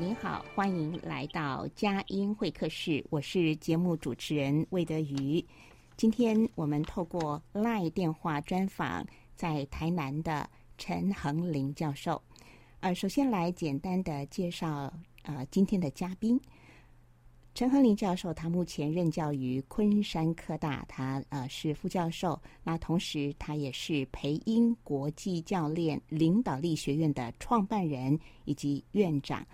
您好，欢迎来到佳音会客室，我是节目主持人魏德瑜。今天我们透过 LINE 电话专访在台南的陈恒林教授。呃，首先来简单的介绍呃今天的嘉宾。陈恒林教授，他目前任教于昆山科大，他呃是副教授。那同时，他也是培英国际教练领导力学院的创办人以及院长。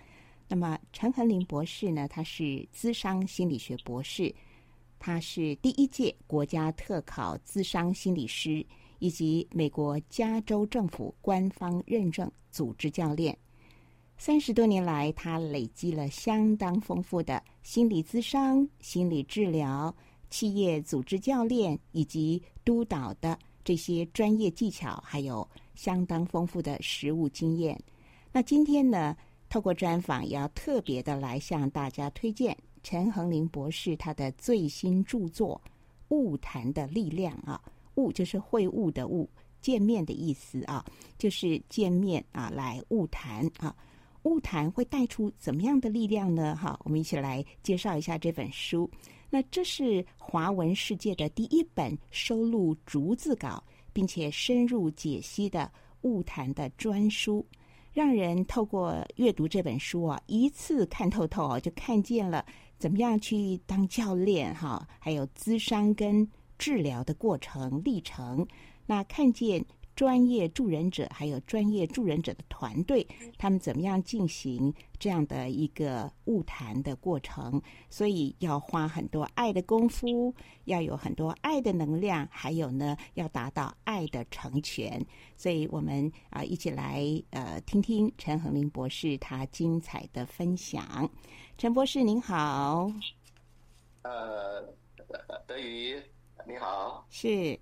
那么，陈恒林博士呢，他是资商心理学博士。他是第一届国家特考资商心理师，以及美国加州政府官方认证组织教练。三十多年来，他累积了相当丰富的心理咨商、心理治疗、企业组织教练以及督导的这些专业技巧，还有相当丰富的实务经验。那今天呢，透过专访，也要特别的来向大家推荐。陈恒林博士他的最新著作《晤谈的力量》啊，晤就是会晤的晤，见面的意思啊，就是见面啊，来晤谈啊，晤谈会带出怎么样的力量呢？哈，我们一起来介绍一下这本书。那这是华文世界的第一本收录逐字稿并且深入解析的晤谈的专书。让人透过阅读这本书啊，一次看透透啊，就看见了怎么样去当教练哈，还有咨商跟治疗的过程历程，那看见。专业助人者还有专业助人者的团队，他们怎么样进行这样的一个物谈的过程？所以要花很多爱的功夫，要有很多爱的能量，还有呢，要达到爱的成全。所以我们啊，一起来呃，听听陈恒林博士他精彩的分享。陈博士您好，呃，德瑜你好，是。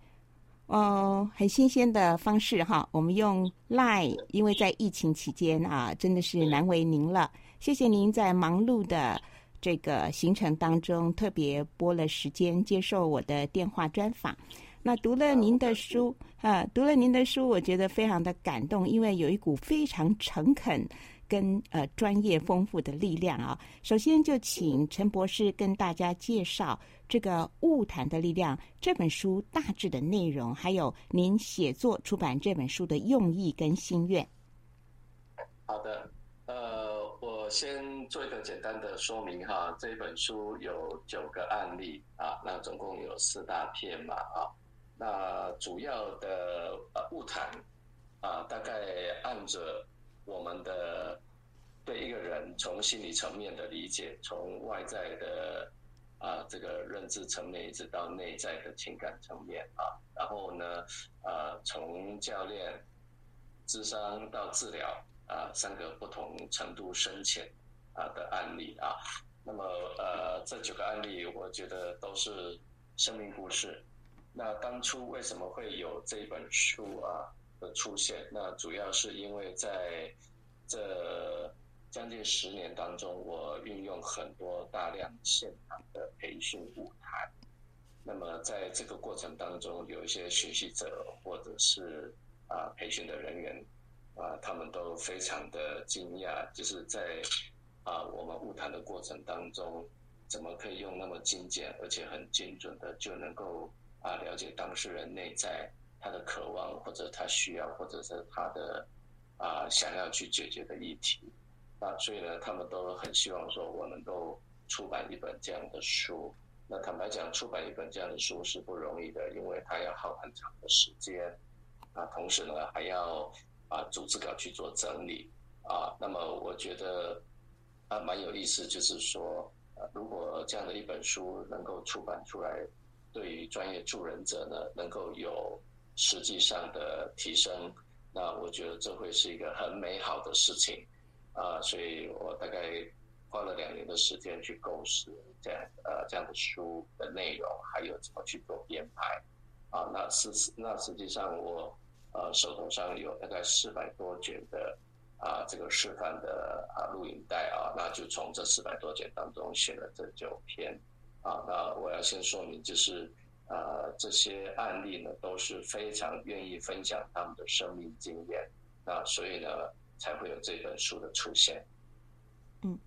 哦，很新鲜的方式哈，我们用 Line，因为在疫情期间啊，真的是难为您了。谢谢您在忙碌的这个行程当中，特别拨了时间接受我的电话专访。那读了您的书啊，读了您的书，我觉得非常的感动，因为有一股非常诚恳。跟呃专业丰富的力量啊，首先就请陈博士跟大家介绍这个《物谈的力量》这本书大致的内容，还有您写作出版这本书的用意跟心愿。好的，呃，我先做一个简单的说明哈。这本书有九个案例啊，那总共有四大篇嘛啊，那主要的呃晤谈啊，大概按着。我们的对一个人从心理层面的理解，从外在的啊这个认知层面，一直到内在的情感层面啊，然后呢，啊从教练、智商到治疗啊三个不同程度深浅啊的案例啊，那么呃这九个案例，我觉得都是生命故事。那当初为什么会有这本书啊？的出现，那主要是因为在这将近十年当中，我运用很多大量现场的培训晤谈。那么在这个过程当中，有一些学习者或者是啊培训的人员啊，他们都非常的惊讶，就是在啊我们晤谈的过程当中怎么可以用那么精简而且很精准的就能够啊了解当事人内在他的渴望或者他需要或者是他的啊想要去解决的议题啊，所以呢，他们都很希望说我能够出版一本这样的书。那坦白讲，出版一本这样的书是不容易的，因为它要耗很长的时间啊，同时呢还要啊逐字稿去做整理啊。那么我觉得啊蛮有意思，就是说。啊如果这样的一本书能够出版出来，对于专业助人者呢，能够有实际上的提升，那我觉得这会是一个很美好的事情啊！所以我大概花了两年的时间去构思这样呃这样的书的内容，还有怎么去做编排啊。那实那实际上我呃手头上有大概四百多卷的。啊，这个示范的啊录影带啊，那就从这四百多卷当中选了这九篇啊。那我要先说明，就是啊这些案例呢都是非常愿意分享他们的生命经验，那所以呢才会有这本书的出现。嗯，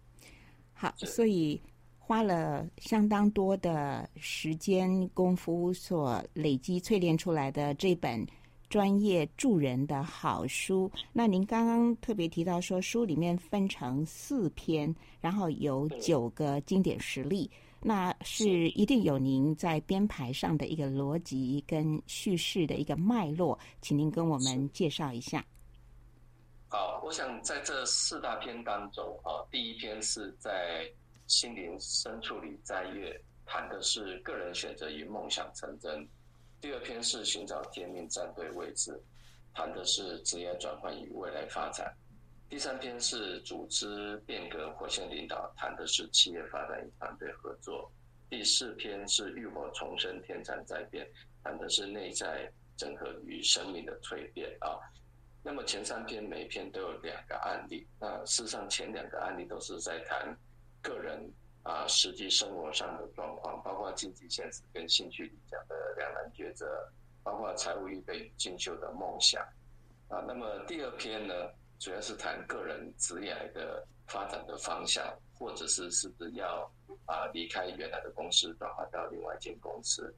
好，所以花了相当多的时间功夫所累积淬炼出来的这本。专业助人的好书。那您刚刚特别提到说，书里面分成四篇，然后有九个经典实例，那是一定有您在编排上的一个逻辑跟叙事的一个脉络，请您跟我们介绍一下。好，我想在这四大篇当中，啊，第一篇是在心灵深处里摘月，谈的是个人选择与梦想成真。第二篇是寻找天命，战队位置，谈的是职业转换与未来发展。第三篇是组织变革，火线领导，谈的是企业发展与团队合作。第四篇是浴火重生，天蚕在变，谈的是内在整合与生命的蜕变啊。那么前三篇每篇都有两个案例，那事实上前两个案例都是在谈个人。啊，实际生活上的状况，包括经济现实跟兴趣理想的两难抉择，包括财务预备与进修的梦想。啊，那么第二篇呢，主要是谈个人职业的发展的方向，或者是是不是要啊离开原来的公司，转换到另外一间公司。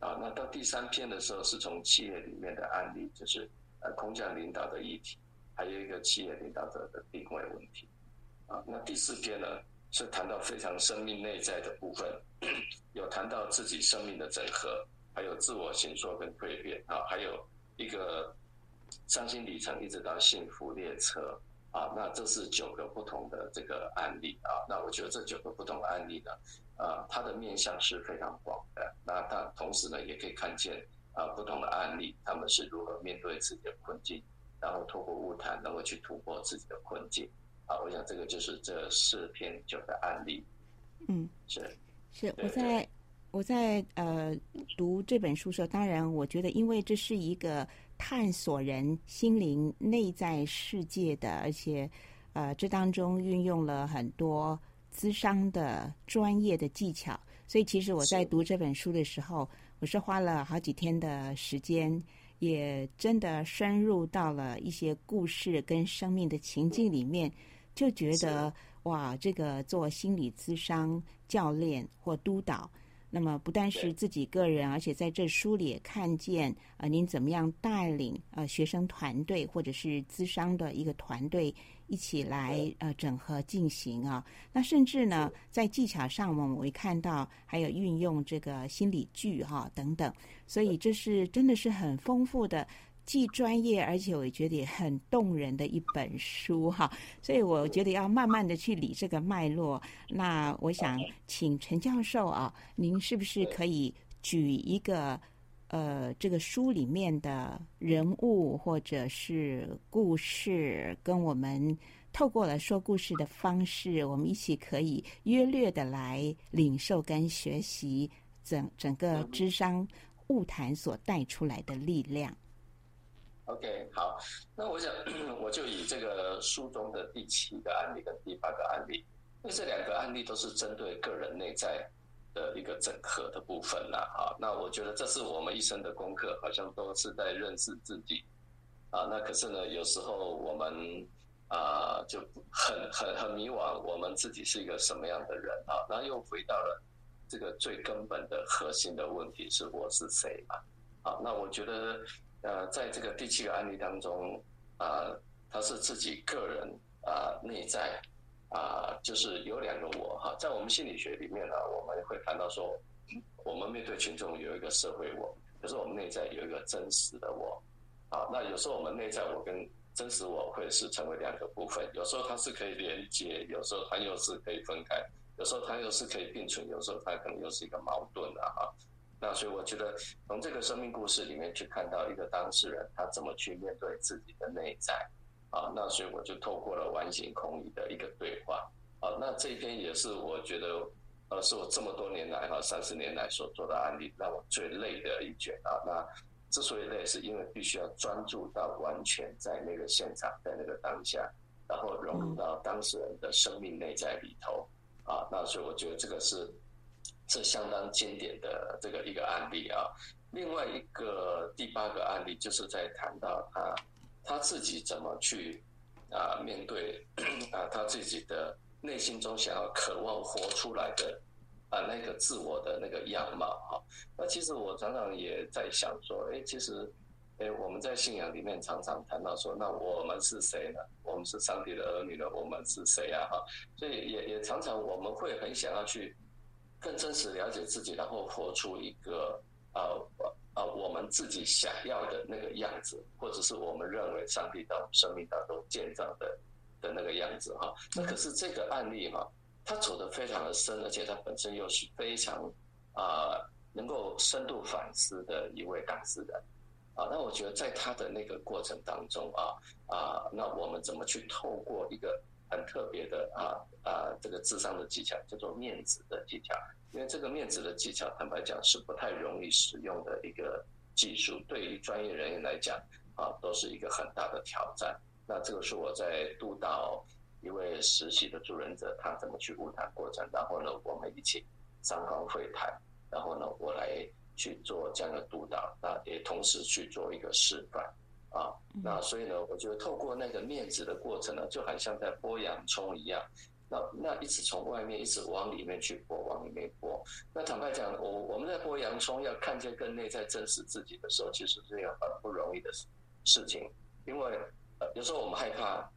啊，那到第三篇的时候，是从企业里面的案例，就是呃空降领导的议题，还有一个企业领导者的定位问题。啊，那第四篇呢？是谈到非常生命内在的部分，有谈到自己生命的整合，还有自我形塑跟蜕变啊，还有一个伤心旅程一直到幸福列车。啊，那这是九个不同的这个案例啊，那我觉得这九个不同的案例呢，啊，它的面向是非常广的，那它同时呢也可以看见啊不同的案例，他们是如何面对自己的困境，然后透过物谈能够去突破自己的困境。啊，我想这个就是这四篇九个案例。嗯，是。是，我在我在呃读这本书的时候，当然我觉得，因为这是一个探索人心灵内在世界的，而且呃这当中运用了很多咨商的专业的技巧，所以其实我在读这本书的时候，我是花了好几天的时间。也真的深入到了一些故事跟生命的情境里面，就觉得哇，这个做心理咨商教练或督导，那么不但是自己个人，而且在这书里也看见啊、呃，您怎么样带领呃学生团队或者是资商的一个团队。一起来呃整合进行啊，那甚至呢在技巧上我们会看到还有运用这个心理剧哈、啊、等等，所以这是真的是很丰富的，既专业而且我觉得也很动人的一本书哈、啊，所以我觉得要慢慢的去理这个脉络。那我想请陈教授啊，您是不是可以举一个？呃，这个书里面的人物或者是故事，跟我们透过了说故事的方式，我们一起可以约略的来领受跟学习整整个智商物谈所带出来的力量。OK，好，那我想我就以这个书中的第七个案例跟第八个案例，因为这两个案例都是针对个人内在。的一个整合的部分啦，啊，那我觉得这是我们一生的功课，好像都是在认识自己，啊，那可是呢，有时候我们啊、就很很很迷惘，我们自己是一个什么样的人啊？然后又回到了这个最根本的核心的问题是我是谁嘛？啊，那我觉得呃，在这个第七个案例当中啊，他是自己个人啊内在啊，就是有两个我哈，在我们心理学里面呢，我们会谈到说，我们面对群众有一个社会我，可是我们内在有一个真实的我。啊，那有时候我们内在我跟真实我会是成为两个部分，有时候它是可以连接，有时候它又是可以分开，有时候它又是可以并存，有时候它可能又是一个矛盾的哈。那所以我觉得从这个生命故事里面去看到一个当事人他怎么去面对自己的内在啊，那所以我就透过了完形空义的一个对话啊，那这一篇也是我觉得呃是我这么多年来哈三十年来所做的案例让我最累的一卷啊那。之所以累，是因为必须要专注到完全在那个现场，在那个当下，然后融入到当事人的生命内在里头啊。那所以我觉得这个是是相当经典的这个一个案例啊。另外一个第八个案例，就是在谈到他他自己怎么去啊面对啊他自己的内心中想要渴望活出来的。啊，那个自我的那个样貌哈，那其实我常常也在想说，哎，其实，哎，我们在信仰里面常常谈到说，那我们是谁呢？我们是上帝的儿女呢？我们是谁啊？哈，所以也也常常我们会很想要去更真实了解自己，然后活出一个呃呃我们自己想要的那个样子，或者是我们认为上帝到生命当中建造的的那个样子哈。那可是这个案例哈。他走得非常的深，而且他本身又是非常啊、能够深度反思的一位当事人啊。那我觉得在他的那个过程当中啊啊，那我们怎么去透过一个很特别的啊啊这个智商的技巧，叫做面子的技巧。因为这个面子的技巧，坦白讲是不太容易使用的一个技术，对于专业人员来讲啊，都是一个很大的挑战。那这个是我在督导。一位实习的助人者，他怎么去误谈过程？然后呢，我们一起三方会谈，然后呢，我来去做这样的督导，那也同时去做一个示范啊。那所以呢，我觉得透过那个面子的过程呢，就好像在剥洋葱一样。那那一直从外面一直往里面去剥，往里面剥。那坦白讲，我我们在剥洋葱，要看见更内在真实自己的时候，其实是一个很不容易的事事情，因为呃，有时候我们害怕。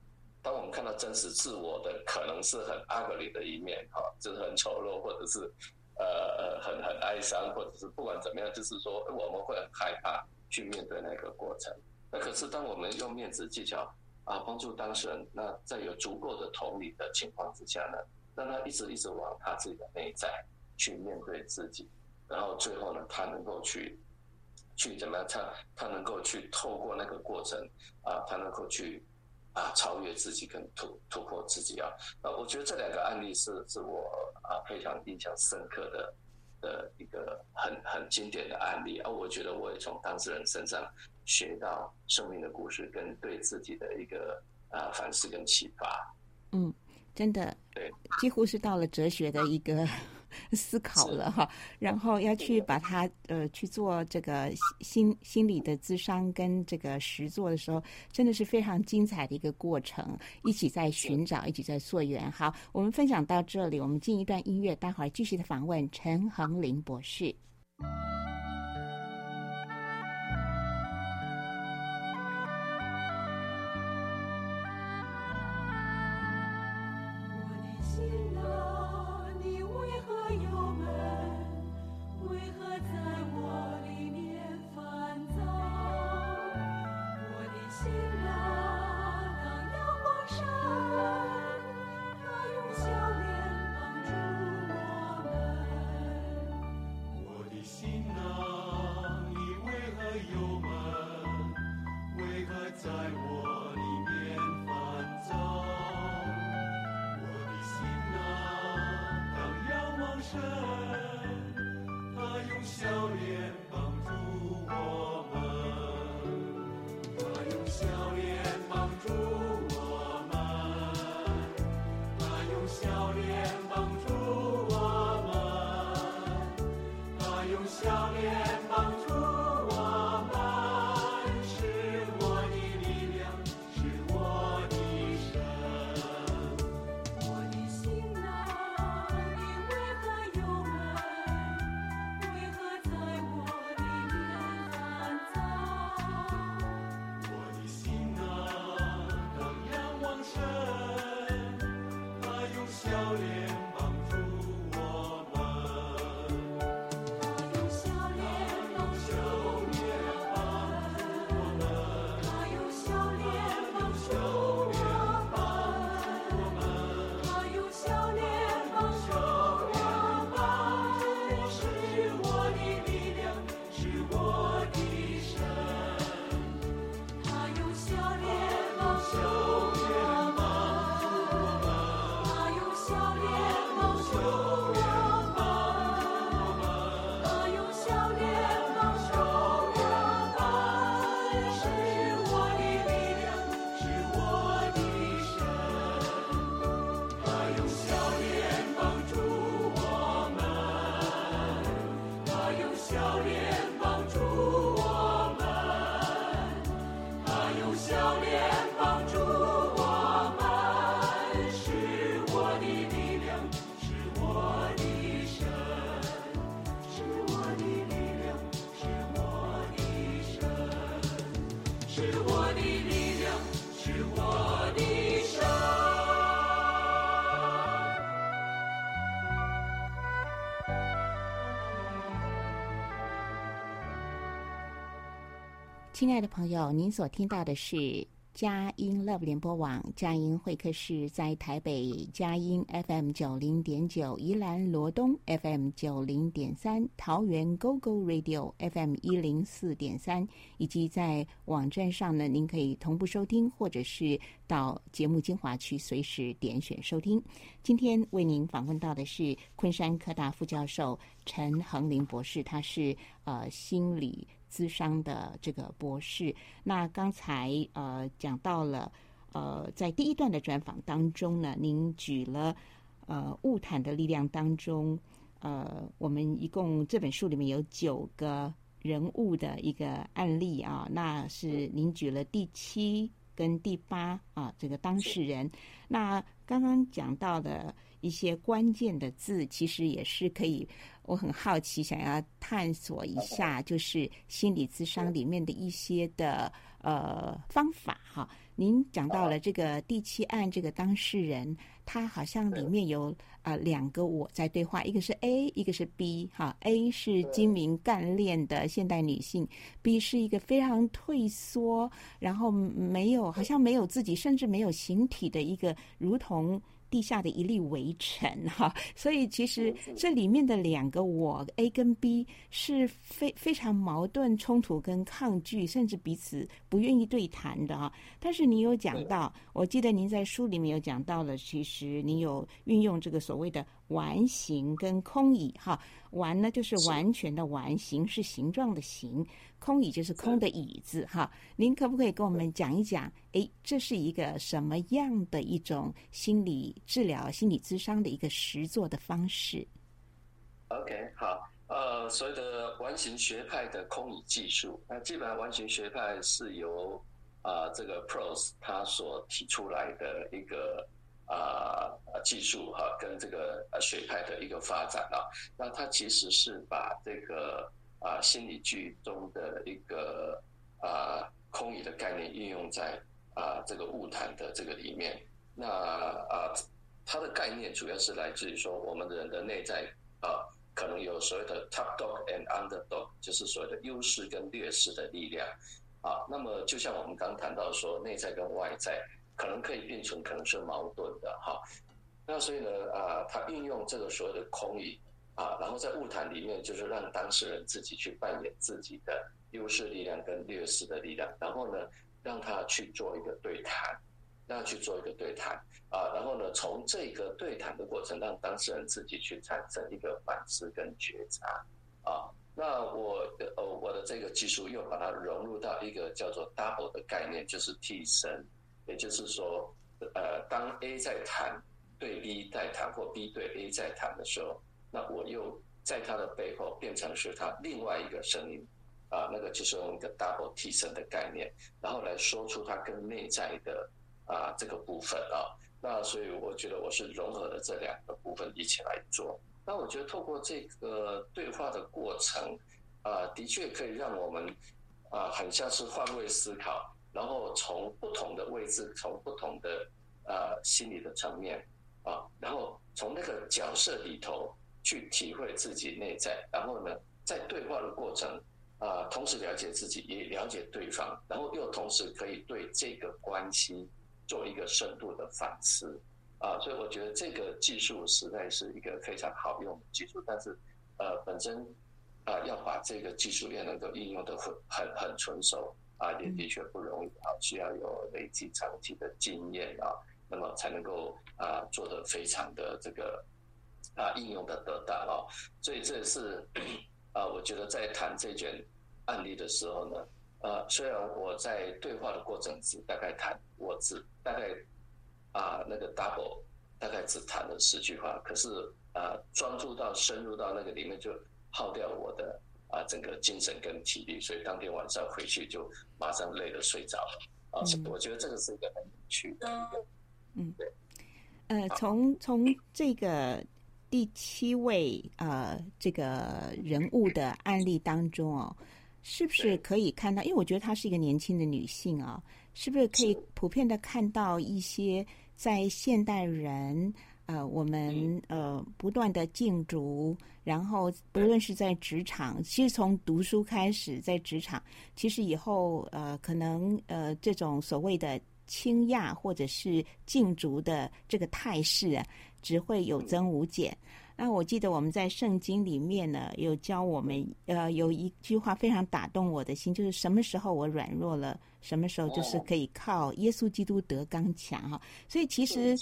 当我们看到真实自我的可能是很 ugly 的一面，哈，就是很丑陋，或者是呃呃很很哀伤，或者是不管怎么样，就是说我们会很害怕去面对那个过程。那可是当我们用面子技巧啊帮助当事人，那在有足够的同理的情况之下呢，让他一直一直往他自己的内在去面对自己，然后最后呢，他能够去去怎么样？他他能够去透过那个过程啊，他能够去。啊，超越自己跟突突破自己啊！啊，我觉得这两个案例是是我啊非常印象深刻的的一个很很经典的案例啊！我觉得我也从当事人身上学到生命的故事跟对自己的一个呃反思跟启发。嗯，真的，对，几乎是到了哲学的一个。思考了哈，然后要去把它呃去做这个心心理的智商跟这个实作的时候，真的是非常精彩的一个过程，一起在寻找，一起在溯源。好，我们分享到这里，我们进一段音乐，待会儿继续的访问陈恒林博士。亲爱的朋友，您所听到的是佳音 Love 联播网佳音会客室，在台北佳音 FM 九零点九，宜兰罗东 FM 九零点三，桃园 GO GO Radio FM 一零四点三，以及在网站上呢，您可以同步收听，或者是到节目精华区随时点选收听。今天为您访问到的是昆山科大副教授陈恒林博士，他是呃心理。咨商的这个博士，那刚才呃讲到了呃，在第一段的专访当中呢，您举了呃物谈的力量当中，呃，我们一共这本书里面有九个人物的一个案例啊，那是您举了第七跟第八啊这个当事人，那刚刚讲到的一些关键的字，其实也是可以。我很好奇，想要探索一下，就是心理咨商里面的一些的呃方法哈。您讲到了这个第七案，这个当事人他好像里面有呃两个我在对话，一个是 A，一个是 B 哈。A 是精明干练的现代女性，B 是一个非常退缩，然后没有好像没有自己，甚至没有形体的一个，如同。地下的一粒微尘哈，所以其实这里面的两个我 A 跟 B 是非非常矛盾、冲突跟抗拒，甚至彼此不愿意对谈的啊。但是你有讲到，我记得您在书里面有讲到了，其实你有运用这个所谓的完形跟空椅哈。完呢就是完全的完，形是形状的形。空椅就是空的椅子，哈，您可不可以跟我们讲一讲？哎，这是一个什么样的一种心理治疗、心理咨商的一个实作的方式？OK，好，呃，所谓的完形学派的空椅技术，那基本上完形学派是由啊、呃、这个 Prose 他所提出来的一个啊、技术哈，跟这个呃学派的一个发展啊，那它其实是把这个。啊，心理剧中的一个啊空椅的概念运用在啊这个物谈的这个里面。那啊，它的概念主要是来自于说，我们人的内在啊，可能有所谓的 top dog and underdog，就是所谓的优势跟劣势的力量。啊，那么就像我们刚谈到说，内在跟外在可能可以并存，可能是矛盾的哈。那所以呢，啊，他运用这个所谓的空椅。啊，然后在物谈里面，就是让当事人自己去扮演自己的优势力量跟劣势的力量，然后呢，让他去做一个对谈，让他去做一个对谈啊，然后呢，从这个对谈的过程，让当事人自己去产生一个反思跟觉察啊。那我呃，我的这个技术又把它融入到一个叫做 double 的概念，就是替身，也就是说，呃，当 A 在谈对 B 在谈，或 B 对 A 在谈的时候。那我又在他的背后变成是他另外一个声音，啊，那个就是用一个 double 替身的概念，然后来说出他跟内在的啊这个部分啊。那所以我觉得我是融合了这两个部分一起来做。那我觉得透过这个对话的过程，啊，的确可以让我们啊很像是换位思考，然后从不同的位置，从不同的呃心理的层面。啊，然后从那个角色里头去体会自己内在，然后呢，在对话的过程啊，同时了解自己，也了解对方，然后又同时可以对这个关系做一个深度的反思啊，所以我觉得这个技术实在是一个非常好用的技术，但是呃，本身啊，要把这个技术也能够应用得很很很纯熟啊，也的确不容易啊，需要有累积长期的经验啊。那么才能够啊做得非常的这个啊应用的得当哦，所以这是啊我觉得在谈这卷案例的时候呢，呃虽然我在对话的过程只大概谈我只大概啊那个 double 大概只谈了十句话，可是啊专注到深入到那个里面就耗掉我的啊整个精神跟体力，所以当天晚上回去就马上累得睡着了。啊，我觉得这个是一个很有趣的一个。嗯，呃，从从这个第七位呃这个人物的案例当中哦，是不是可以看到？因为我觉得她是一个年轻的女性啊，是不是可以普遍的看到一些在现代人呃我们呃不断的竞逐，然后不论是在职场，其实从读书开始，在职场，其实以后呃可能呃这种所谓的。倾轧或者是竞逐的这个态势啊，只会有增无减。那我记得我们在圣经里面呢，有教我们，呃，有一句话非常打动我的心，就是什么时候我软弱了，什么时候就是可以靠耶稣基督得刚强哈。所以其实，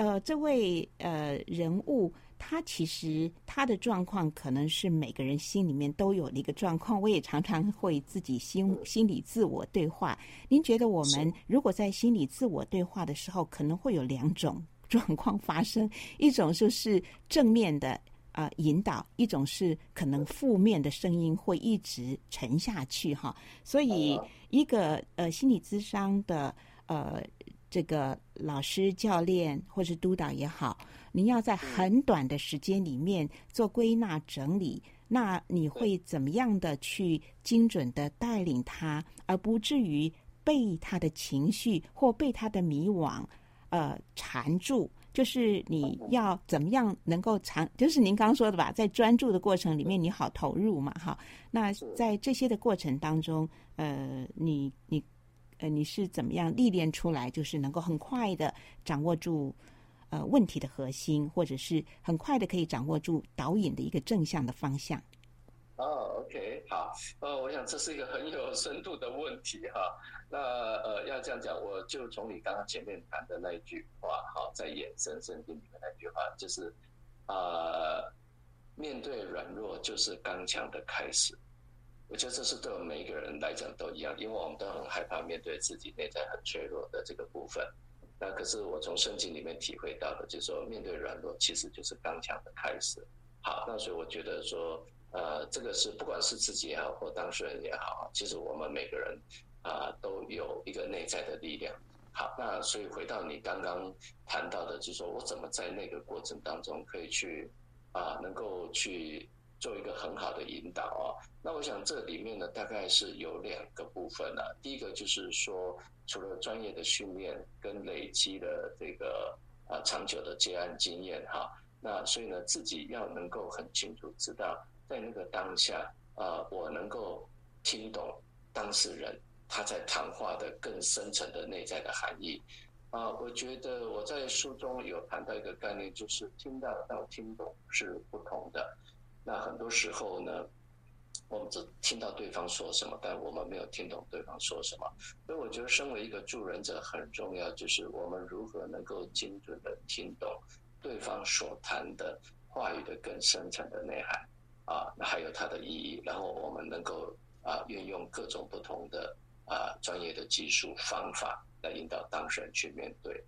呃，这位呃人物。他其实他的状况可能是每个人心里面都有的一个状况，我也常常会自己心心理自我对话。您觉得我们如果在心理自我对话的时候，可能会有两种 状况发生：一种就是正面的啊、呃、引导，一种是可能负面的声音会一直沉下去哈。所以一个呃心理咨商的呃这个老师、教练或是督导也好。你要在很短的时间里面做归纳整理，那你会怎么样的去精准的带领他，而不至于被他的情绪或被他的迷惘呃缠住？就是你要怎么样能够长，就是您刚刚说的吧，在专注的过程里面你好投入嘛，哈。那在这些的过程当中，呃，你你呃你是怎么样历练出来，就是能够很快的掌握住？呃，问题的核心，或者是很快的可以掌握住导引的一个正向的方向。哦，OK，好，呃，我想这是一个很有深度的问题哈。那呃，要这样讲，我就从你刚刚前面谈的那一句话，哈，在衍生圣经里面那句话，就是呃，面对软弱就是刚强的开始。我觉得这是对我们每一个人来讲都一样，因为我们都很害怕面对自己内在很脆弱的这个部分。那可是我从圣经里面体会到的，就是说面对软弱，其实就是刚强的开始。好，那所以我觉得说，呃，这个是不管是自己也好，或当事人也好，其实我们每个人啊、都有一个内在的力量。好，那所以回到你刚刚谈到的，就是说我怎么在那个过程当中可以去啊、能够去做一个很好的引导啊。那我想这里面呢，大概是有两个部分呢、啊。第一个就是说。除了专业的训练跟累积的这个啊长久的接案经验哈，那所以呢，自己要能够很清楚知道，在那个当下啊，我能够听懂当事人他在谈话的更深层的内在的含义啊。我觉得我在书中有谈到一个概念，就是听到到听懂是不同的。那很多时候呢。我们只听到对方说什么，但我们没有听懂对方说什么。所以我觉得，身为一个助人者很重要，就是我们如何能够精准的听懂对方所谈的话语的更深层的内涵啊，那还有它的意义。然后我们能够啊，运用各种不同的啊专业的技术方法来引导当事人去面对。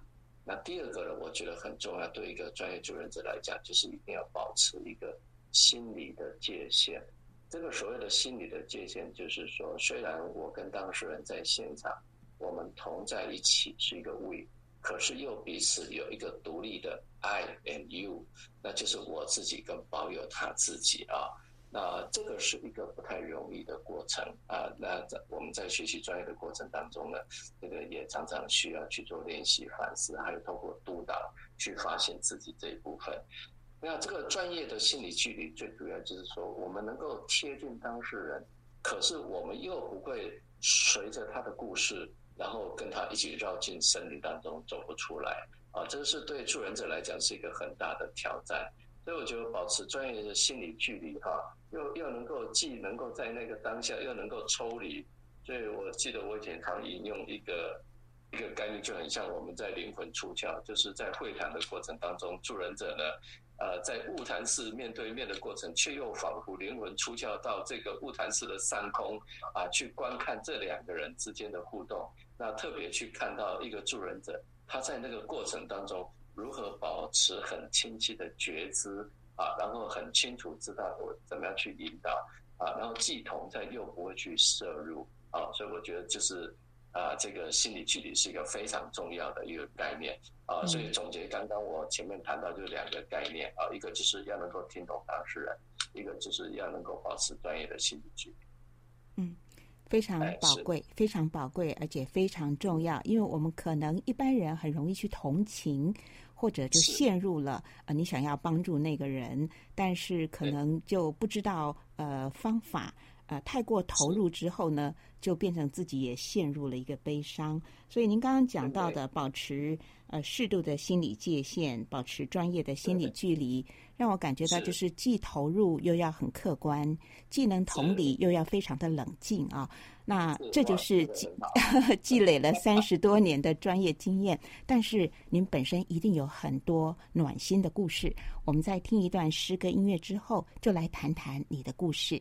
那第二个呢，我觉得很重要，对一个专业助人者来讲，就是一定要保持一个心理的界限。这个所谓的心理的界限，就是说，虽然我跟当事人在现场，我们同在一起是一个 we，可是又彼此有一个独立的 I and you，那就是我自己跟保有他自己啊。那这个是一个不太容易的过程啊。那在我们在学习专业的过程当中呢，这个也常常需要去做练习、反思，还有透过督导去发现自己这一部分。那这个专业的心理距离，最主要就是说，我们能够贴近当事人，可是我们又不会随着他的故事，然后跟他一起绕进森林当中走不出来啊。这是对助人者来讲是一个很大的挑战。所以我觉得保持专业的心理距离哈，又又能够既能够在那个当下，又能够抽离。所以我记得我以前常引用一个。一个概念就很像我们在灵魂出窍，就是在会谈的过程当中，助人者呢，呃，在晤谈室面对面的过程，却又仿佛灵魂出窍到这个晤谈室的上空啊，去观看这两个人之间的互动。那特别去看到一个助人者，他在那个过程当中如何保持很清晰的觉知啊，然后很清楚知道我怎么样去引导啊，然后既同在又不会去摄入啊，所以我觉得就是。啊，这个心理距离是一个非常重要的一个概念啊，所以总结刚刚我前面谈到就两个概念啊，一个就是要能够听懂当事人，一个就是要能够保持专业的心理距离。嗯，非常宝贵，非常宝贵，而且非常重要，因为我们可能一般人很容易去同情，或者就陷入了呃，你想要帮助那个人，但是可能就不知道呃方法。呃，太过投入之后呢，就变成自己也陷入了一个悲伤。所以您刚刚讲到的，保持呃适度的心理界限，保持专业的心理距离，让我感觉到就是既投入又要很客观，既能同理又要非常的冷静啊。那这就是积 积累了三十多年的专业经验。但是您本身一定有很多暖心的故事。我们在听一段诗歌音乐之后，就来谈谈你的故事。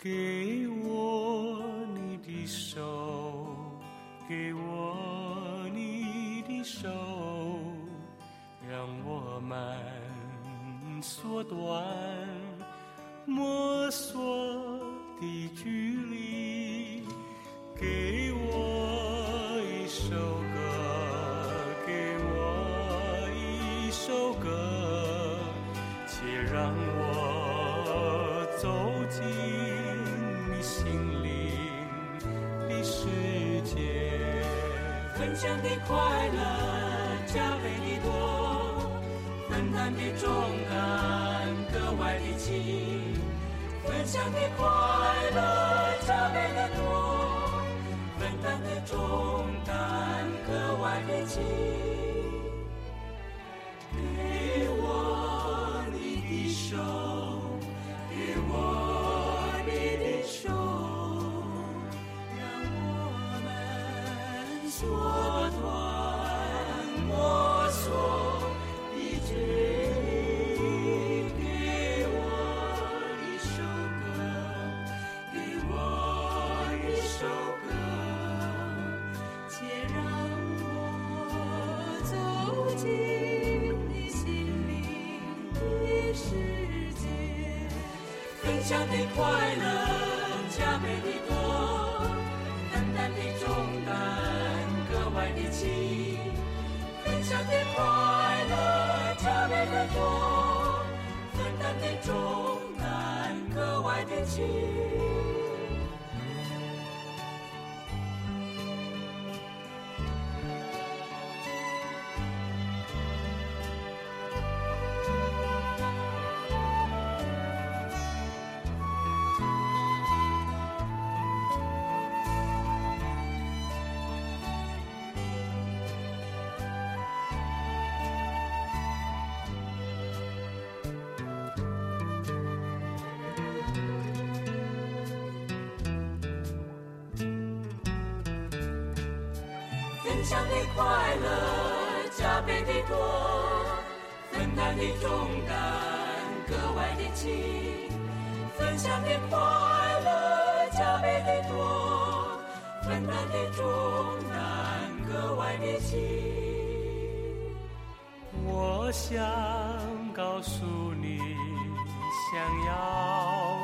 给我你的手，给我你的手，让我们缩短摸索的距离。给我一首歌，给我一首歌，且让我走进。心灵的世界分享的快乐加倍的多，分担的重担格外的轻。分享的快乐加倍的多，分担的重担格外的轻。分享的快乐加倍的多，分担的重担格外的轻。分享的快乐加倍的多，分担的重担格外的轻。分享的快乐加倍的多分担的重担格外的轻分享的快乐加倍的多分担的重担格外的轻我想告诉你想要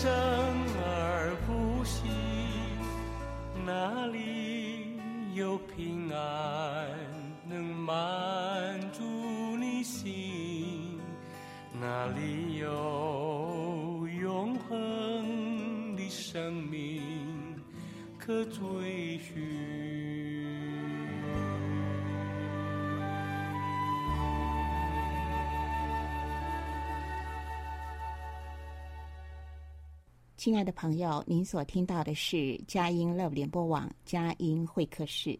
生而不息哪里有平安能满足你心？哪里有永恒的生命可追亲爱的朋友，您所听到的是佳音 Love 联播网佳音会客室。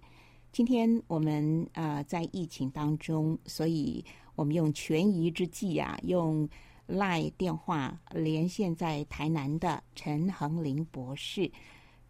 今天我们呃在疫情当中，所以我们用权宜之计啊，用 LINE 电话连线在台南的陈恒林博士。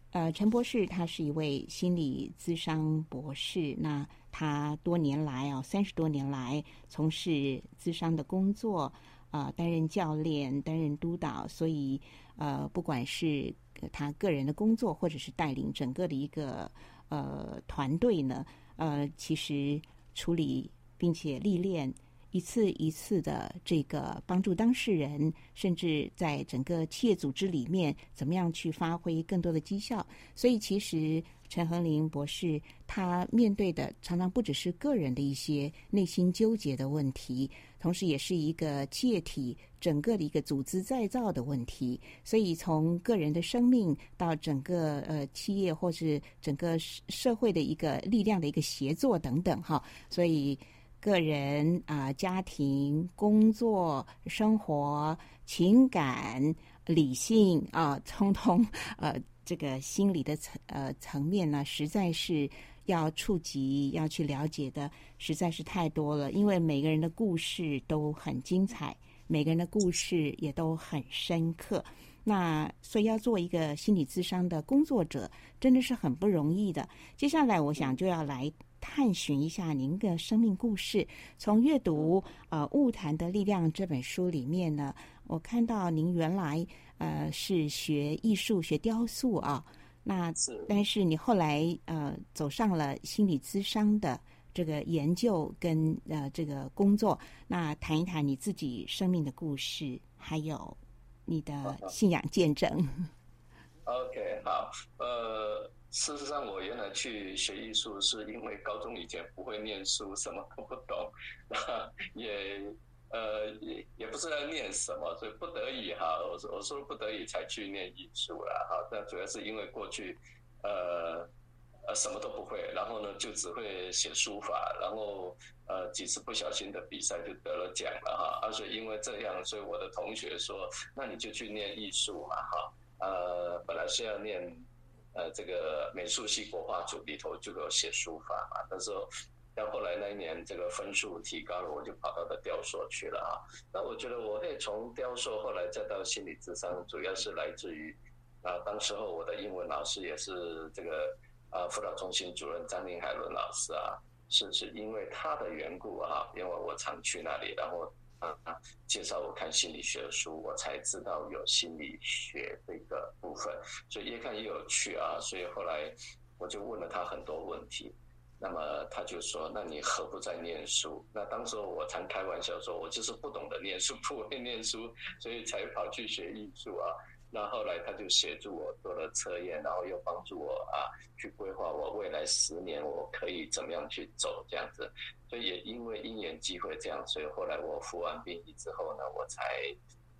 呃，陈博士他是一位心理咨商博士，那他多年来啊，三十多年来从事咨商的工作。啊、呃，担任教练，担任督导，所以呃，不管是他个人的工作，或者是带领整个的一个呃团队呢，呃，其实处理并且历练。一次一次的这个帮助当事人，甚至在整个企业组织里面，怎么样去发挥更多的绩效？所以，其实陈恒林博士他面对的常常不只是个人的一些内心纠结的问题，同时也是一个企业体整个的一个组织再造的问题。所以，从个人的生命到整个呃企业或是整个社会的一个力量的一个协作等等，哈，所以。个人啊、家庭、工作、生活、情感、理性啊，通通呃，这个心理的层呃层面呢，实在是要触及、要去了解的，实在是太多了。因为每个人的故事都很精彩，每个人的故事也都很深刻。那所以要做一个心理咨商的工作者，真的是很不容易的。接下来，我想就要来。探寻一下您的生命故事。从阅读呃《物谈的力量》这本书里面呢，我看到您原来呃是学艺术、学雕塑啊。那但是你后来呃走上了心理咨商的这个研究跟呃这个工作。那谈一谈你自己生命的故事，还有你的信仰见证。OK，好，呃。事实上，我原来去学艺术，是因为高中以前不会念书，什么都不懂，也呃也也不知道念什么，所以不得已哈，我说我说不得已才去念艺术了哈。但主要是因为过去呃呃什么都不会，然后呢就只会写书法，然后呃几次不小心的比赛就得了奖了哈。而且因为这样，所以我的同学说，那你就去念艺术嘛哈。呃，本来是要念。呃，这个美术系国画组里头就有写书法嘛，但是到后来那一年这个分数提高了，我就跑到了雕塑去了啊。那我觉得我会从雕塑后来再到心理智商，主要是来自于啊，当时候我的英文老师也是这个啊辅导中心主任张林海伦老师啊，是是因为他的缘故啊，因为我常去那里，然后。啊，介绍我看心理学的书，我才知道有心理学这个部分，所以越看越有趣啊。所以后来我就问了他很多问题，那么他就说：“那你何不在念书？”那当时我常开玩笑说：“我就是不懂得念书，不会念书，所以才跑去学艺术啊。”那后来他就协助我做了测验，然后又帮助我啊去规划我未来十年我可以怎么样去走这样子。所以也因为因缘机会这样，所以后来我服完兵役之后呢，我才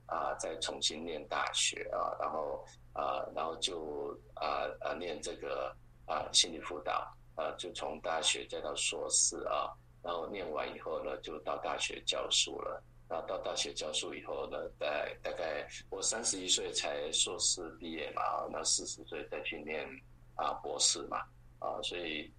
啊再重新念大学啊，然后啊然后就啊啊念这个啊心理辅导啊，就从大学再到硕士啊，然后念完以后呢，就到大学教书了。那到大学教书以后呢，在大概我三十一岁才硕士毕业嘛，那四十岁再去念啊博士嘛，啊，所以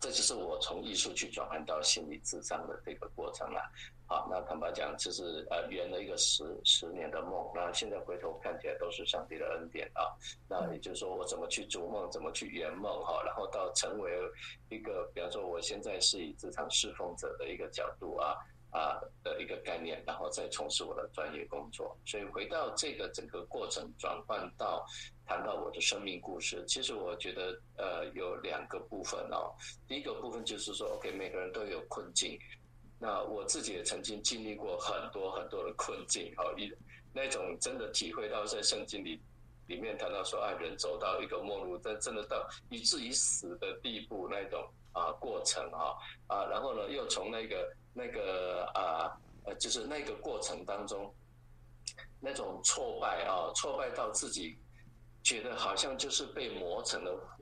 这就是我从艺术去转换到心理智商的这个过程了。好，那坦白讲，就是呃圆了一个十十年的梦。那现在回头看起来都是上帝的恩典啊。那也就是说，我怎么去逐梦，怎么去圆梦哈，然后到成为一个，比方说我现在是以职场侍奉者的一个角度啊。啊的一个概念，然后再从事我的专业工作。所以回到这个整个过程转换到谈到我的生命故事，其实我觉得呃有两个部分哦。第一个部分就是说，OK，每个人都有困境。那我自己也曾经经历过很多很多的困境，好一那种真的体会到在圣经里里面谈到说，啊，人走到一个末路，但真的到以至于死的地步那种。啊过程啊啊，然后呢又从那个那个啊呃就是那个过程当中那种挫败啊挫败到自己觉得好像就是被磨成了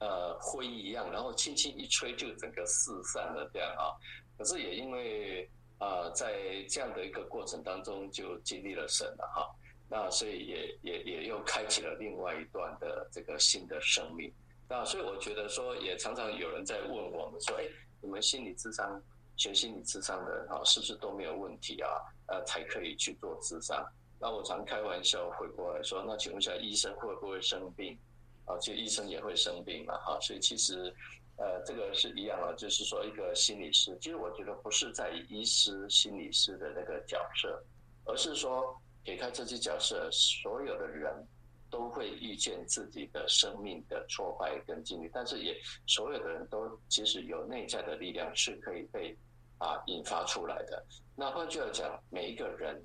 呃灰一样，然后轻轻一吹就整个四散了这样啊。可是也因为啊在这样的一个过程当中就经历了神了哈。那所以也也也又开启了另外一段的这个新的生命。那所以我觉得说，也常常有人在问我们说，哎，你们心理智商学心理智商的人哈，是不是都没有问题啊？呃，才可以去做咨商？那我常开玩笑回过来说，那请问一下，医生会不会生病？啊，其实医生也会生病嘛，哈。所以其实呃，这个是一样啊，就是说一个心理师，其实我觉得不是在于医师、心理师的那个角色，而是说。撇开这些角色，所有的人都会遇见自己的生命的挫败跟经历，但是也所有的人都其实有内在的力量是可以被啊引发出来的。那换句话讲，每一个人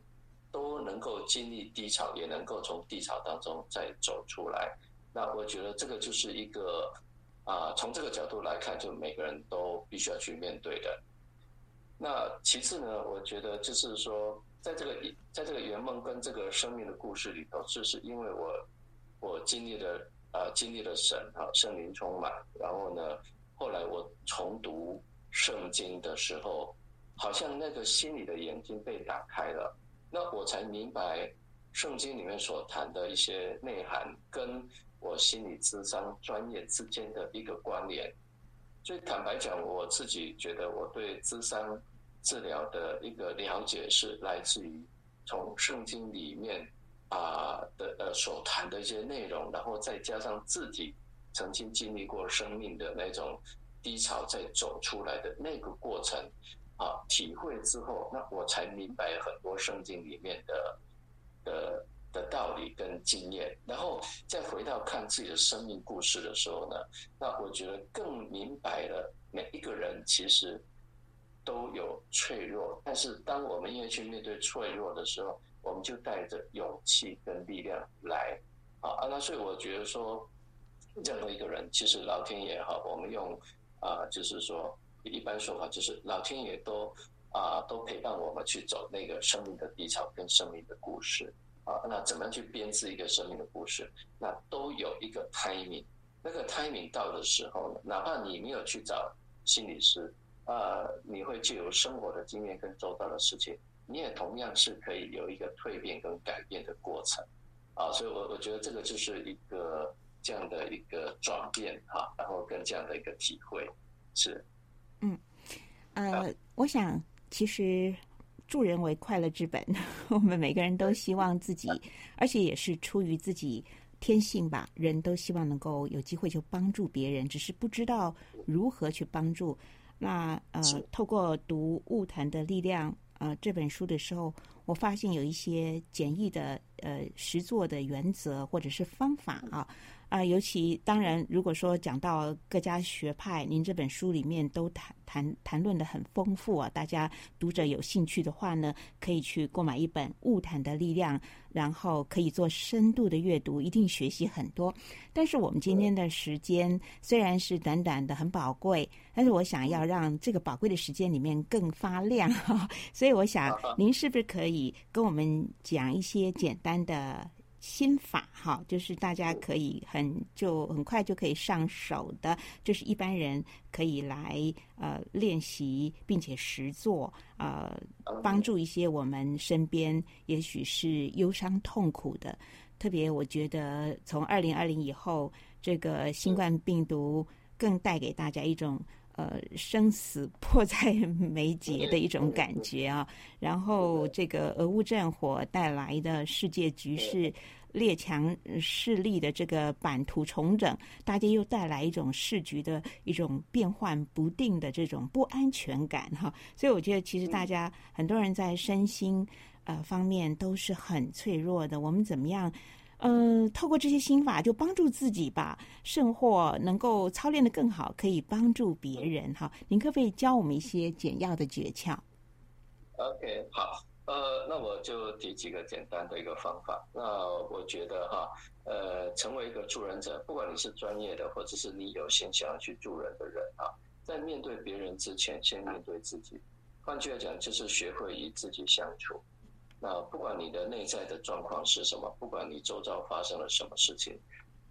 都能够经历低潮，也能够从低潮当中再走出来。那我觉得这个就是一个啊，从这个角度来看，就每个人都必须要去面对的。那其次呢，我觉得就是说。在这个在这个圆梦跟这个生命的故事里头，就是因为我我经历了啊、经历了神哈圣灵充满，然后呢，后来我重读圣经的时候，好像那个心里的眼睛被打开了，那我才明白圣经里面所谈的一些内涵，跟我心理咨商专业之间的一个关联。所以坦白讲，我自己觉得我对咨商。治疗的一个了解是来自于从圣经里面啊的呃所谈的一些内容，然后再加上自己曾经经历过生命的那种低潮，再走出来的那个过程啊，体会之后，那我才明白很多圣经里面的的的道理跟经验，然后再回到看自己的生命故事的时候呢，那我觉得更明白了每一个人其实。都有脆弱，但是当我们愿意去面对脆弱的时候，我们就带着勇气跟力量来啊！那所以我觉得说，任何一个人，其实老天爷哈，我们用啊，就是说一般说法，就是老天爷都啊都陪伴我们去走那个生命的低潮跟生命的故事啊。那怎么样去编织一个生命的故事？那都有一个 timing，那个 timing 到的时候呢，哪怕你没有去找心理师。呃，你会具有生活的经验跟周遭的事情，你也同样是可以有一个蜕变跟改变的过程，啊，所以我我觉得这个就是一个这样的一个转变哈、啊，然后跟这样的一个体会是，嗯，呃，我想其实助人为快乐之本，我们每个人都希望自己，而且也是出于自己天性吧，人都希望能够有机会去帮助别人，只是不知道如何去帮助。那呃，透过读《物谈的力量》呃这本书的时候，我发现有一些简易的呃实作的原则或者是方法啊。啊、呃，尤其当然，如果说讲到各家学派，您这本书里面都谈谈谈论的很丰富啊。大家读者有兴趣的话呢，可以去购买一本《物谈的力量》，然后可以做深度的阅读，一定学习很多。但是我们今天的时间虽然是短短的很宝贵，但是我想要让这个宝贵的时间里面更发亮，所以我想您是不是可以跟我们讲一些简单的？心法哈，就是大家可以很就很快就可以上手的，就是一般人可以来呃练习并且实做，呃帮助一些我们身边也许是忧伤痛苦的。特别我觉得从二零二零以后，这个新冠病毒更带给大家一种呃生死迫在眉睫的一种感觉啊。然后这个俄乌战火带来的世界局势。列强势力的这个版图重整，大家又带来一种世局的一种变幻不定的这种不安全感哈，所以我觉得其实大家很多人在身心呃方面都是很脆弱的。我们怎么样呃透过这些心法就帮助自己吧，甚或能够操练得更好，可以帮助别人哈。您可不可以教我们一些简要的诀窍？OK，好。呃，那我就提几个简单的一个方法。那我觉得哈，呃，成为一个助人者，不管你是专业的，或者是你有心想要去助人的人啊，在面对别人之前，先面对自己。换句话讲，就是学会与自己相处。那不管你的内在的状况是什么，不管你周遭发生了什么事情，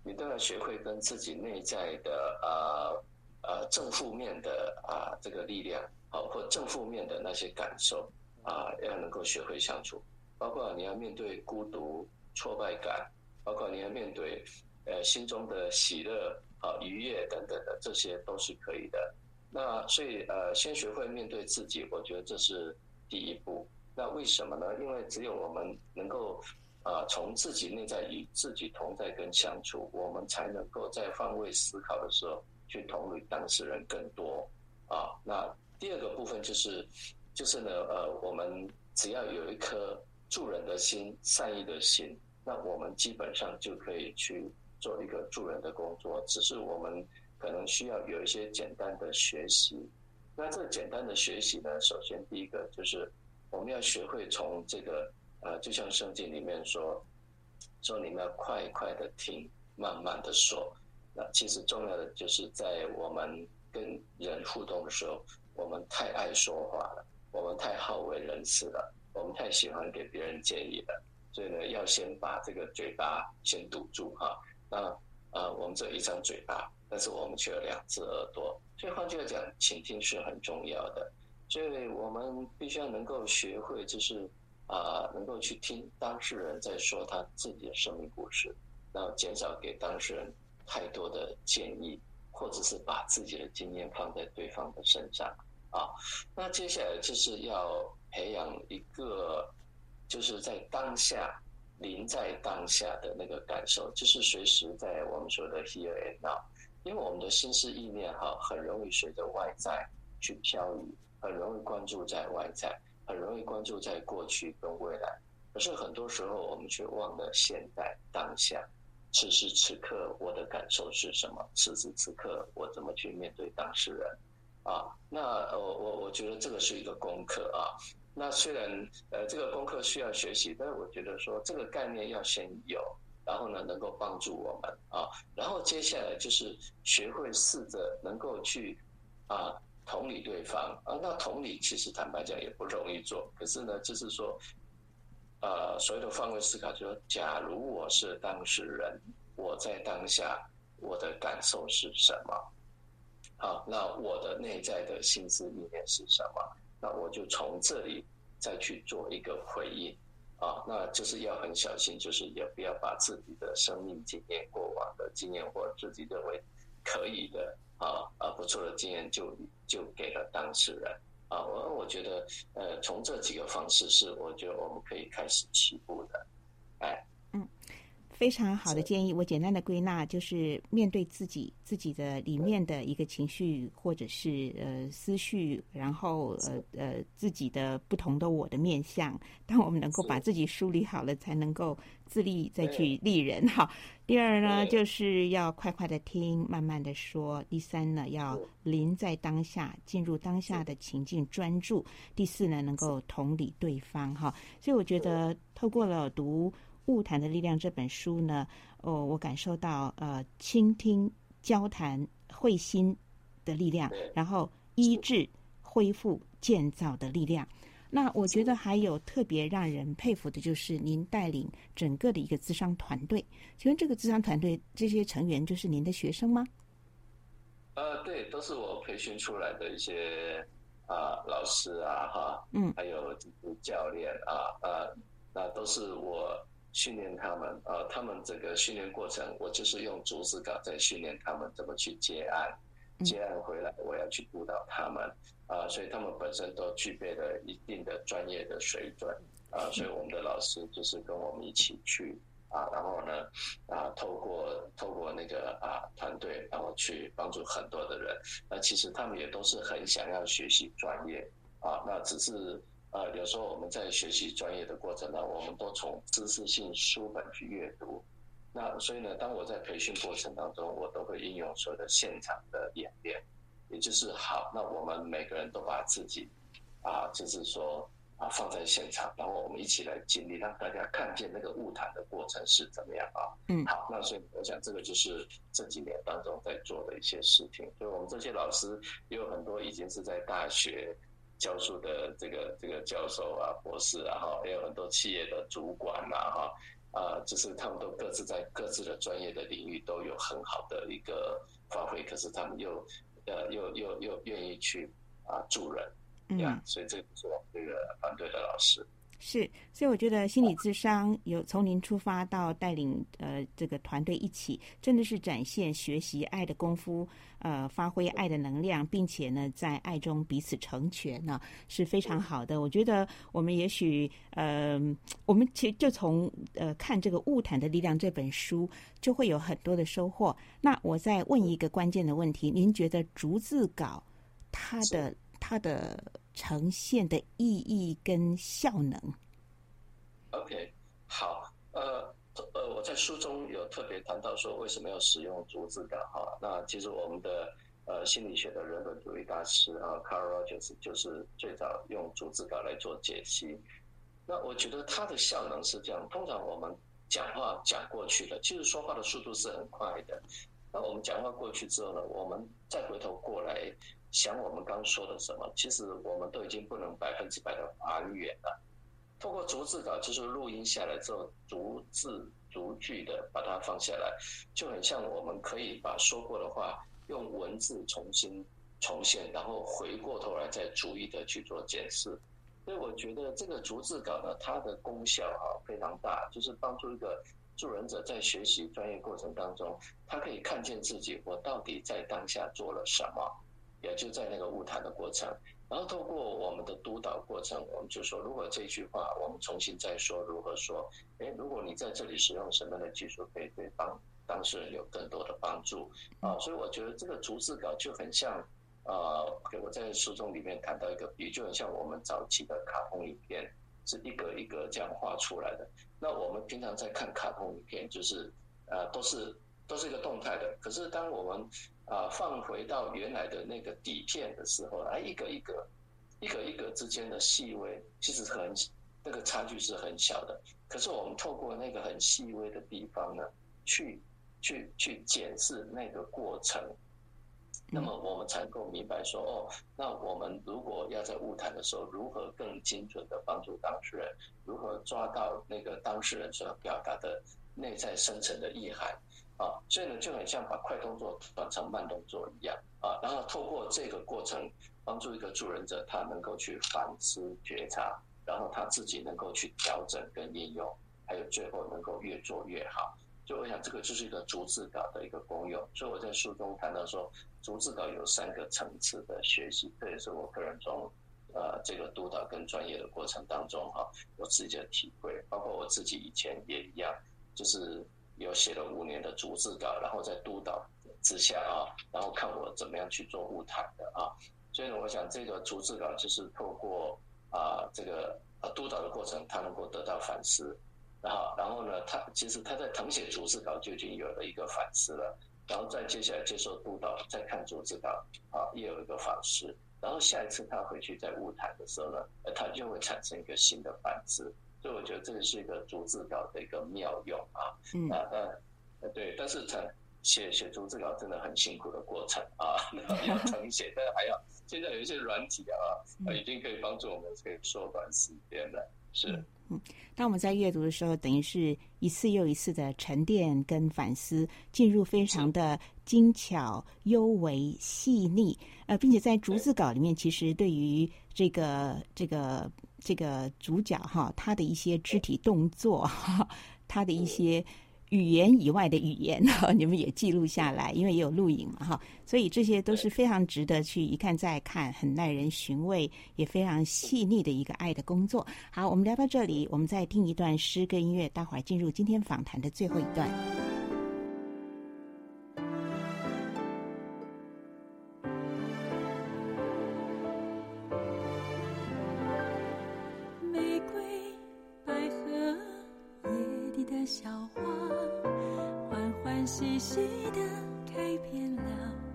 你都要学会跟自己内在的呃呃正负面的啊、这个力量啊，或正负面的那些感受啊、要能够学会相处。包括你要面对孤独、挫败感，包括你要面对呃心中的喜乐啊、愉悦等等的，这些都是可以的。那所以呃，先学会面对自己，我觉得这是第一步。那为什么呢？因为只有我们能够啊，从自己内在与自己同在跟相处，我们才能够在换位思考的时候去同理当事人更多啊。那第二个部分就是，就是呢，呃，我们只要有一颗助人的心、善意的心，那我们基本上就可以去做一个助人的工作。只是我们可能需要有一些简单的学习。那这简单的学习呢，首先第一个就是。我们要学会从这个，呃，就像圣经里面说，说你们要快快的听，慢慢的说。那其实重要的就是在我们跟人互动的时候，我们太爱说话了，我们太好为人师了，我们太喜欢给别人建议了。所以呢，要先把这个嘴巴先堵住哈。那呃，我们只有一张嘴巴，但是我们却有两只耳朵。所以换句话讲，倾听是很重要的。所以我们必须要能够学会，就是啊、能够去听当事人在说他自己的生命故事，然后减少给当事人太多的建议，或者是把自己的经验放在对方的身上啊。那接下来就是要培养一个，就是在当下临在当下的那个感受，就是随时在我们说的 here and now，因为我们的心思意念哈，很容易随着外在去飘移。很容易关注在外在，很容易关注在过去跟未来，可是很多时候我们却忘了现在当下，此时此刻我的感受是什么？此时此刻我怎么去面对当事人？啊，那我我我觉得这个是一个功课啊。那虽然呃这个功课需要学习，但是我觉得说这个概念要先有，然后呢能够帮助我们啊，然后接下来就是学会试着能够去啊。同理对方啊，那同理其实坦白讲也不容易做。可是呢，就是说，呃，所谓的换位思考，就是说，假如我是当事人，我在当下我的感受是什么？好，那我的内在的心思意念是什么？那我就从这里再去做一个回应啊。那就是要很小心，就是也不要把自己的生命经验、过往的经验或自己认为可以的。啊啊，不错的经验就就给了当事人啊，我我觉得呃，从这几个方式是我觉得我们可以开始起步的，哎，嗯，非常好的建议。我简单的归纳就是面对自己自己的里面的一个情绪或者是呃思绪，然后呃呃自己的不同的我的面相，当我们能够把自己梳理好了，才能够。自立再去立人哈。第二呢，就是要快快的听，慢慢的说。第三呢，要临在当下，进入当下的情境专注。第四呢，能够同理对方哈。所以我觉得透过了读《物谈的力量》这本书呢，哦，我感受到呃倾听、交谈、会心的力量，然后医治、恢复、建造的力量。那我觉得还有特别让人佩服的，就是您带领整个的一个咨商团队。请问这个咨商团队这些成员就是您的学生吗？呃，对，都是我培训出来的一些啊、呃、老师啊，哈，嗯，还有教练啊，呃，那都是我训练他们啊、呃，他们整个训练过程，我就是用竹子稿在训练他们怎么去接案，接案回来我要去辅导他们。啊，所以他们本身都具备了一定的专业的水准啊，所以我们的老师就是跟我们一起去啊，然后呢啊，透过透过那个啊团队，然后去帮助很多的人。那其实他们也都是很想要学习专业啊，那只是啊，有时候我们在学习专业的过程呢，我们都从知识性书本去阅读。那所以呢，当我在培训过程当中，我都会应用所有的现场的演练。也就是好，那我们每个人都把自己，啊，就是说啊放在现场，然后我们一起来经历，让大家看见那个物谈的过程是怎么样啊？嗯，好，那所以我想这个就是这几年当中在做的一些事情。所以我们这些老师也有很多已经是在大学教书的这个这个教授啊、博士啊，哈，也有很多企业的主管呐，哈，啊，就是他们都各自在各自的专业的领域都有很好的一个发挥，可是他们又呃又又又愿意去啊助人。嗯，所以这个是我们这个团队的老师。是，所以我觉得心理智商有从您出发到带领呃这个团队一起，真的是展现学习爱的功夫，呃，发挥爱的能量，并且呢，在爱中彼此成全呢，是非常好的。我觉得我们也许呃，我们其实就从呃看这个《物谈的力量》这本书，就会有很多的收获。那我再问一个关键的问题：您觉得逐字稿它的它的呈现的意义跟效能？OK，好，呃呃，我在书中有特别谈到说，为什么要使用逐字稿？哈，那其实我们的呃心理学的人本主义大师啊，Carl Rogers 就是最早用逐字稿来做解析。那我觉得它的效能是这样：通常我们讲话讲过去了，其实说话的速度是很快的。那我们讲话过去之后呢，我们再回头过来。想我们刚说的什么，其实我们都已经不能百分之百的还原了。透过逐字稿，就是录音下来之后，逐字逐句的把它放下来，就很像我们可以把说过的话用文字重新重现，然后回过头来再逐一的去做检视。所以我觉得这个逐字稿呢，它的功效啊非常大，就是帮助一个助人者在学习专业过程当中，他可以看见自己，我到底在当下做了什么。也就在那个物谈的过程，然后透过我们的督导过程，我们就说，如果这句话我们重新再说，如何说？诶，如果你在这里使用什么样的技术，可以对帮当事人有更多的帮助啊。所以我觉得这个逐字稿就很像啊，我在书中里面谈到一个比喻，就很像我们早期的卡通影片，是一格一格这样画出来的。那我们平常在看卡通影片，就是呃，都是都是一个动态的。可是当我们啊，放回到原来的那个底片的时候，啊，一个一个、一个一个之间的细微，其实很那个差距是很小的。可是我们透过那个很细微的地方呢，去去去检视那个过程，那么我们才能够明白说，哦，那我们如果要在晤谈的时候，如何更精准的帮助当事人，如何抓到那个当事人所表达的内在深层的意涵。啊，所以呢，就很像把快动作转成慢动作一样啊，然后透过这个过程，帮助一个助人者，他能够去反思觉察，然后他自己能够去调整跟应用，还有最后能够越做越好。所以我想，这个就是一个逐字稿的一个功用。所以我在书中谈到说，逐字稿有三个层次的学习，这也是我个人从呃这个督导跟专业的过程当中哈，我自己的体会，包括我自己以前也一样，就是。有写了五年的逐字稿，然后在督导之下啊，然后看我怎么样去做晤谈的啊，所以呢，我想这个逐字稿就是透过啊这个啊督导的过程，他能够得到反思，然后然后呢，他其实他在誊写逐字稿就已经有了一个反思了，然后再接下来接受督导，再看逐字稿啊，也有一个反思，然后下一次他回去在晤谈的时候呢，他就会产生一个新的反思。所以我觉得这个是一个逐字稿的一个妙用啊，嗯啊呃对，但是成写写逐字稿真的很辛苦的过程啊，要成写，但是还要现在有一些软体啊，已经可以帮助我们可以缩短时间了，是。嗯，当我们在阅读的时候，等于是一次又一次的沉淀跟反思，进入非常的精巧、幽微、细腻，呃，并且在逐字稿里面，其实对于这个这个。这个主角哈，他的一些肢体动作哈，他的一些语言以外的语言哈，你们也记录下来，因为也有录影嘛哈，所以这些都是非常值得去一看再看，很耐人寻味，也非常细腻的一个爱的工作。好，我们聊到这里，我们再听一段诗跟音乐，待会儿进入今天访谈的最后一段。树林的小花细细的改变了。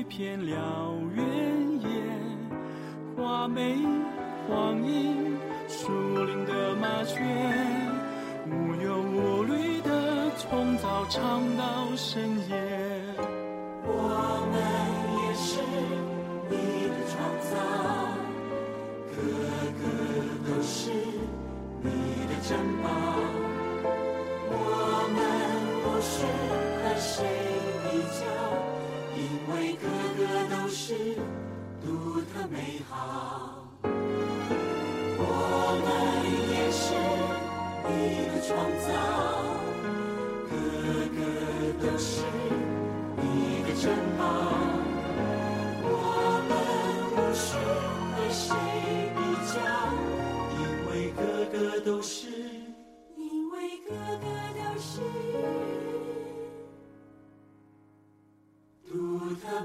开遍了原野，花美黄莺，树林的麻雀，无忧无虑的从早唱到深夜。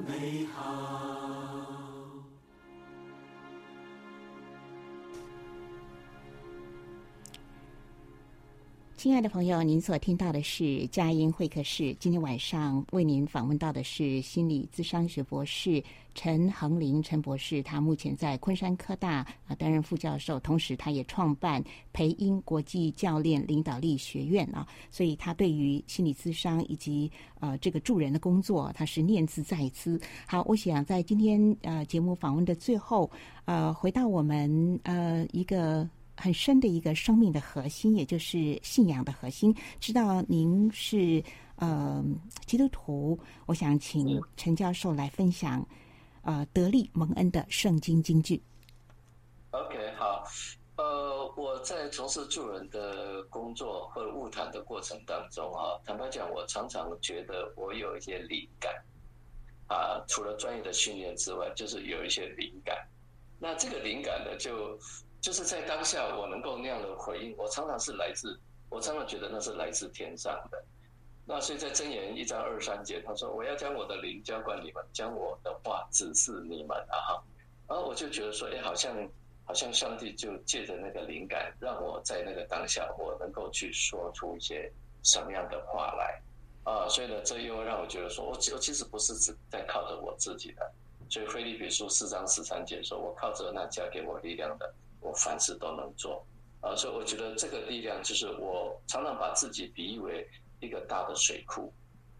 独亲爱的朋友，您所听到的是佳音会客室。今天晚上为您访问到的是心理咨商学博士陈恒林陈博士。他目前在昆山科大啊担任副教授，同时他也创办培英国际教练领导力学院啊。所以他对于心理咨商以及呃这个助人的工作，他是念兹在兹。好，我想在今天呃节目访问的最后，呃，回到我们呃一个。很深的一个生命的核心，也就是信仰的核心。知道您是呃基督徒，我想请陈教授来分享呃得力蒙恩的圣经金句。OK，好，呃，我在从事助人的工作或者物谈的过程当中啊，坦白讲，我常常觉得我有一些灵感啊，除了专业的训练之外，就是有一些灵感。那这个灵感呢，就就是在当下，我能够那样的回应，我常常是来自，我常常觉得那是来自天上的。那所以在箴言一章二三节，他说：“我要将我的灵浇灌你们，将我的话指示你们啊！”，然后我就觉得说，哎，好像好像上帝就借着那个灵感，让我在那个当下，我能够去说出一些什么样的话来啊！所以呢，这又让我觉得说，我我其实不是只在靠着我自己的。所以腓立比书四章十三节说：“我靠着那加给我力量的。”我凡事都能做，啊，所以我觉得这个力量就是我常常把自己比喻为一个大的水库，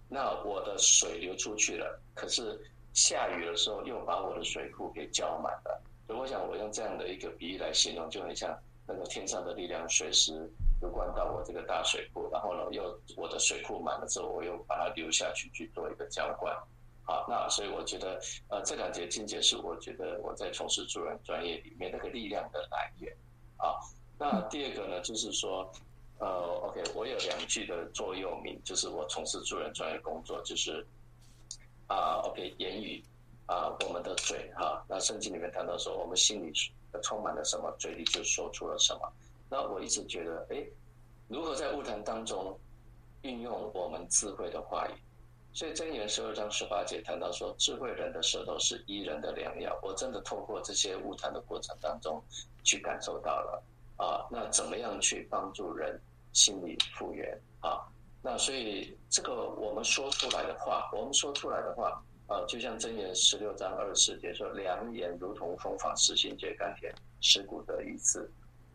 那我的水流出去了，可是下雨的时候又把我的水库给浇满了。所以我想我用这样的一个比喻来形容，就很像那个天上的力量随时流灌到我这个大水库，然后呢，又我的水库满了之后，我又把它流下去去做一个浇灌。好，那所以我觉得，呃，这两节经节是我觉得我在从事助人专业里面那个力量的来源。啊，那第二个呢，就是说，呃，OK，我有两句的座右铭，就是我从事助人专业工作，就是啊，OK，言语啊，我们的嘴哈，那圣经里面谈到说，我们心里充满了什么，嘴里就说出了什么。那我一直觉得，哎，如何在物谈当中运用我们智慧的话语？所以箴言十二章十八节谈到说，智慧人的舌头是医人的良药。我真的透过这些晤谈的过程当中，去感受到了啊，那怎么样去帮助人心理复原啊？那所以这个我们说出来的话，我们说出来的话，啊，就像箴言十六章二十四节说，良言如同风法，使心结甘甜，使骨得医治。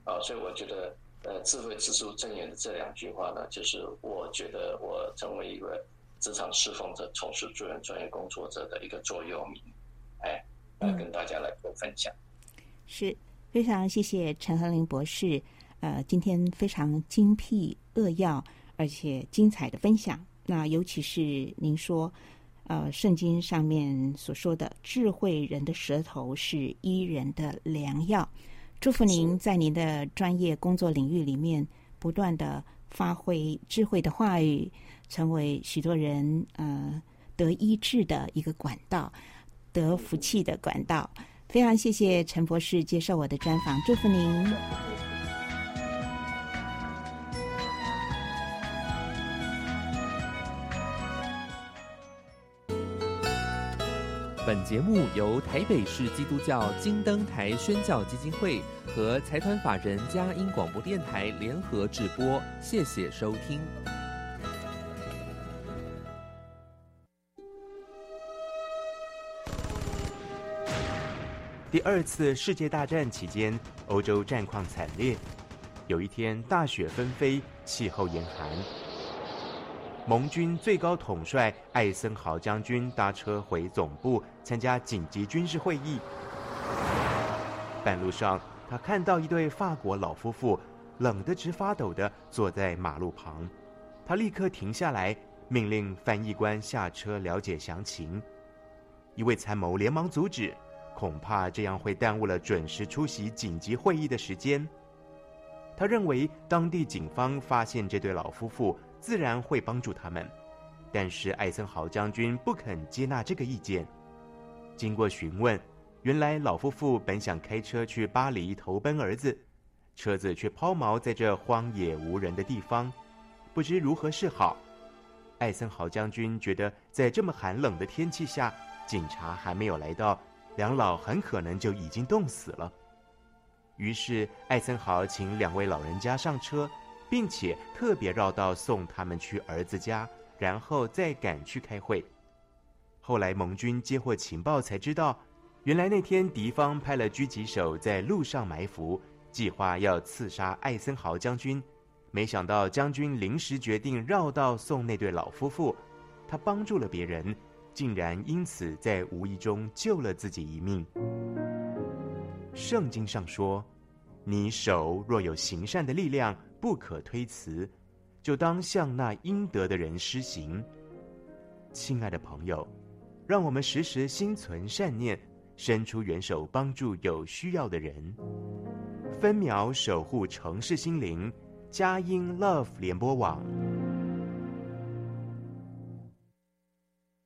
啊，所以我觉得，呃，智慧之书箴言的这两句话呢，就是我觉得我成为一个。职场侍奉者、从事助人专业工作者的一个座右铭，哎，来跟大家来做分享。是非常谢谢陈恒林博士，呃，今天非常精辟扼要而且精彩的分享。那尤其是您说，呃，圣经上面所说的智慧人的舌头是医人的良药。祝福您在您的专业工作领域里面不断的发挥智慧的话语，成为许多人呃得医治的一个管道，得福气的管道。非常谢谢陈博士接受我的专访，祝福您。本节目由台北市基督教金灯台宣教基金会和财团法人佳音广播电台联合制播，谢谢收听。第二次世界大战期间，欧洲战况惨烈。有一天，大雪纷飞，气候严寒。盟军最高统帅艾森豪将军搭车回总部参加紧急军事会议。半路上，他看到一对法国老夫妇冷得直发抖地坐在马路旁。他立刻停下来，命令翻译官下车了解详情。一位参谋连忙阻止，恐怕这样会耽误了准时出席紧急会议的时间。他认为当地警方发现这对老夫妇。自然会帮助他们，但是艾森豪将军不肯接纳这个意见。经过询问，原来老夫妇本想开车去巴黎投奔儿子，车子却抛锚在这荒野无人的地方，不知如何是好。艾森豪将军觉得，在这么寒冷的天气下，警察还没有来到，两老很可能就已经冻死了。于是艾森豪请两位老人家上车。并且特别绕道送他们去儿子家，然后再赶去开会。后来盟军接获情报，才知道，原来那天敌方派了狙击手在路上埋伏，计划要刺杀艾森豪将军。没想到将军临时决定绕道送那对老夫妇，他帮助了别人，竟然因此在无意中救了自己一命。圣经上说：“你手若有行善的力量。”不可推辞，就当向那应得的人施行。亲爱的朋友，让我们时时心存善念，伸出援手帮助有需要的人，分秒守护城市心灵。佳音 Love 联播网。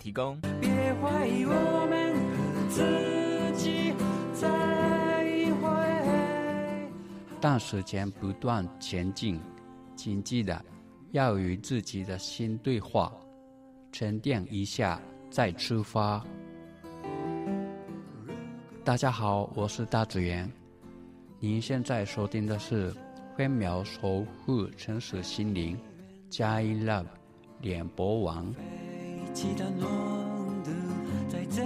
提供。别怀疑我们自己再一回。当时间不断前进，请记得要与自己的心对话，沉淀一下再出发。大家好，我是大紫源。您现在收听的是分秒守护城市心灵加音 Love 联播网。期待浓度在这